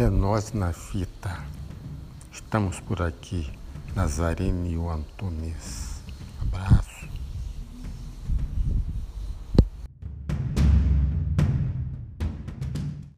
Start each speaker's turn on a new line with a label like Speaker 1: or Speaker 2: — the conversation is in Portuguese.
Speaker 1: É nós na fita. Estamos por aqui, Nazarene e o Antunes.